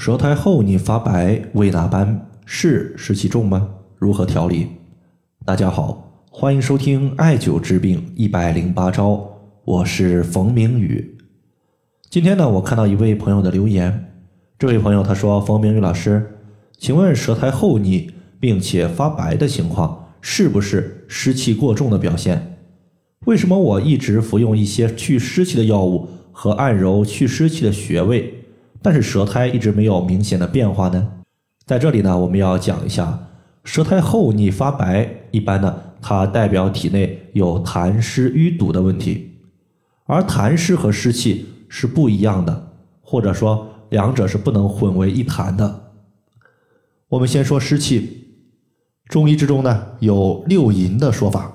舌苔厚腻发白为哪斑？是湿气重吗？如何调理？大家好，欢迎收听艾灸治病一百零八招，我是冯明宇。今天呢，我看到一位朋友的留言，这位朋友他说：“冯明宇老师，请问舌苔厚腻并且发白的情况，是不是湿气过重的表现？为什么我一直服用一些去湿气的药物和按揉去湿气的穴位？”但是舌苔一直没有明显的变化呢，在这里呢，我们要讲一下舌苔厚腻发白，一般呢，它代表体内有痰湿淤堵的问题，而痰湿和湿气是不一样的，或者说两者是不能混为一谈的。我们先说湿气，中医之中呢有六淫的说法，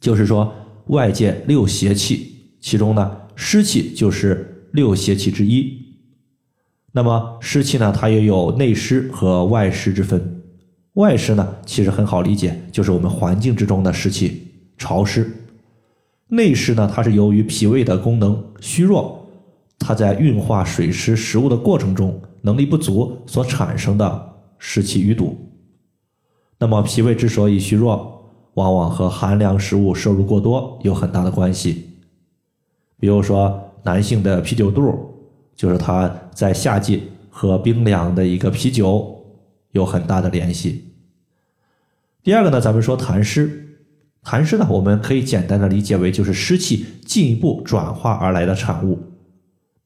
就是说外界六邪气，其中呢湿气就是六邪气之一。那么湿气呢，它也有内湿和外湿之分。外湿呢，其实很好理解，就是我们环境之中的湿气潮湿。内湿呢，它是由于脾胃的功能虚弱，它在运化水湿食物的过程中能力不足所产生的湿气淤堵。那么脾胃之所以虚弱，往往和寒凉食物摄入过多有很大的关系。比如说男性的啤酒肚。就是他在夏季喝冰凉的一个啤酒有很大的联系。第二个呢，咱们说痰湿，痰湿呢，我们可以简单的理解为就是湿气进一步转化而来的产物。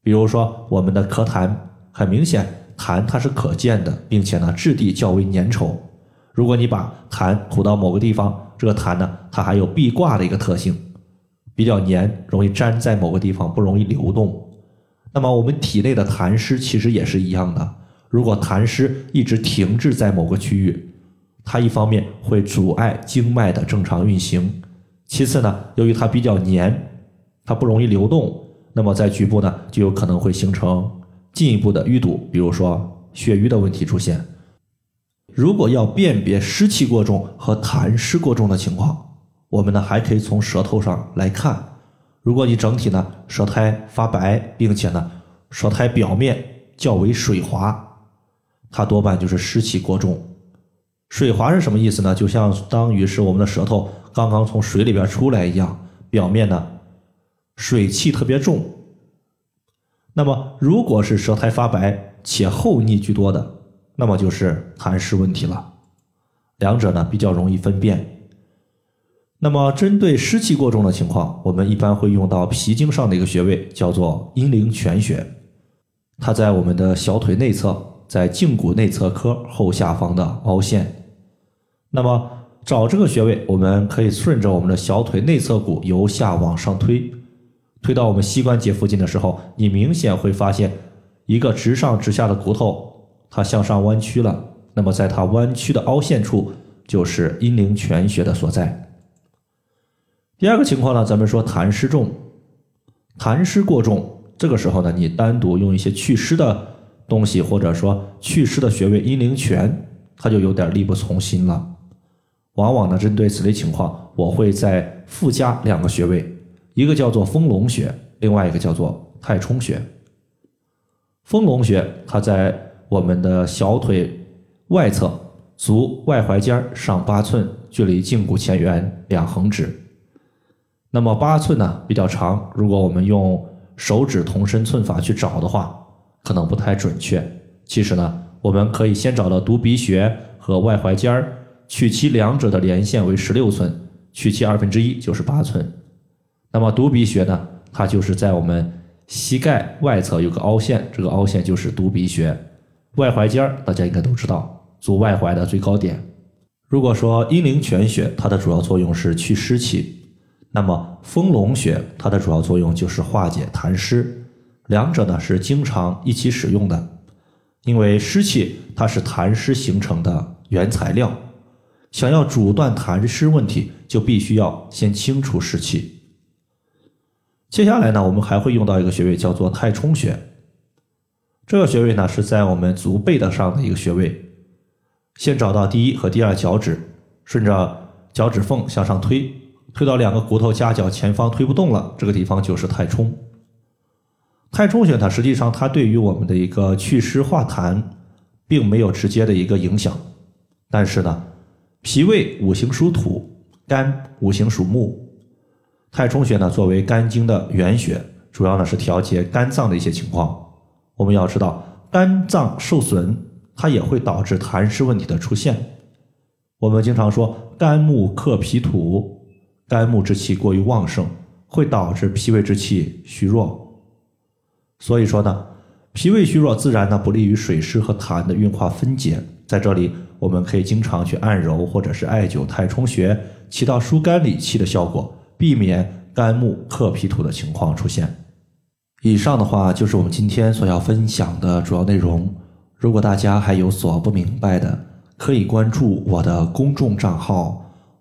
比如说我们的咳痰，很明显痰它是可见的，并且呢质地较为粘稠。如果你把痰吐到某个地方，这个痰呢它还有壁挂的一个特性，比较粘，容易粘在某个地方，不容易流动。那么我们体内的痰湿其实也是一样的。如果痰湿一直停滞在某个区域，它一方面会阻碍经脉的正常运行，其次呢，由于它比较黏，它不容易流动，那么在局部呢就有可能会形成进一步的淤堵，比如说血瘀的问题出现。如果要辨别湿气过重和痰湿过重的情况，我们呢还可以从舌头上来看。如果你整体呢舌苔发白，并且呢舌苔表面较为水滑，它多半就是湿气过重。水滑是什么意思呢？就相当于是我们的舌头刚刚从水里边出来一样，表面呢水气特别重。那么如果是舌苔发白且厚腻居多的，那么就是痰湿问题了。两者呢比较容易分辨。那么，针对湿气过重的情况，我们一般会用到脾经上的一个穴位，叫做阴陵泉穴。它在我们的小腿内侧，在胫骨内侧髁后下方的凹陷。那么，找这个穴位，我们可以顺着我们的小腿内侧骨由下往上推，推到我们膝关节附近的时候，你明显会发现一个直上直下的骨头，它向上弯曲了。那么，在它弯曲的凹陷处，就是阴陵泉穴的所在。第二个情况呢，咱们说痰湿重，痰湿过重，这个时候呢，你单独用一些祛湿的东西，或者说祛湿的穴位阴陵泉，它就有点力不从心了。往往呢，针对此类情况，我会在附加两个穴位，一个叫做丰隆穴，另外一个叫做太冲穴。丰隆穴它在我们的小腿外侧，足外踝尖上八寸，距离胫骨前缘两横指。那么八寸呢比较长，如果我们用手指同身寸法去找的话，可能不太准确。其实呢，我们可以先找到犊鼻穴和外踝尖儿，取其两者的连线为十六寸，取其二分之一就是八寸。那么犊鼻穴呢，它就是在我们膝盖外侧有个凹陷，这个凹陷就是犊鼻穴。外踝尖儿大家应该都知道，足外踝的最高点。如果说阴陵泉穴，它的主要作用是祛湿气。那么丰隆穴它的主要作用就是化解痰湿，两者呢是经常一起使用的，因为湿气它是痰湿形成的原材料，想要阻断痰湿问题，就必须要先清除湿气。接下来呢，我们还会用到一个穴位叫做太冲穴，这个穴位呢是在我们足背的上的一个穴位，先找到第一和第二脚趾，顺着脚趾缝向上推。推到两个骨头夹角前方推不动了，这个地方就是太冲。太冲穴它实际上它对于我们的一个祛湿化痰，并没有直接的一个影响。但是呢，脾胃五行属土，肝五行属木，太冲穴呢作为肝经的原穴，主要呢是调节肝脏的一些情况。我们要知道，肝脏受损，它也会导致痰湿问题的出现。我们经常说肝木克脾土，肝木之气过于旺盛，会导致脾胃之气虚弱。所以说呢，脾胃虚弱自然呢不利于水湿和痰的运化分解。在这里，我们可以经常去按揉或者是艾灸太冲穴，起到疏肝理气的效果，避免肝木克脾土的情况出现。以上的话就是我们今天所要分享的主要内容。如果大家还有所不明白的，可以关注我的公众账号“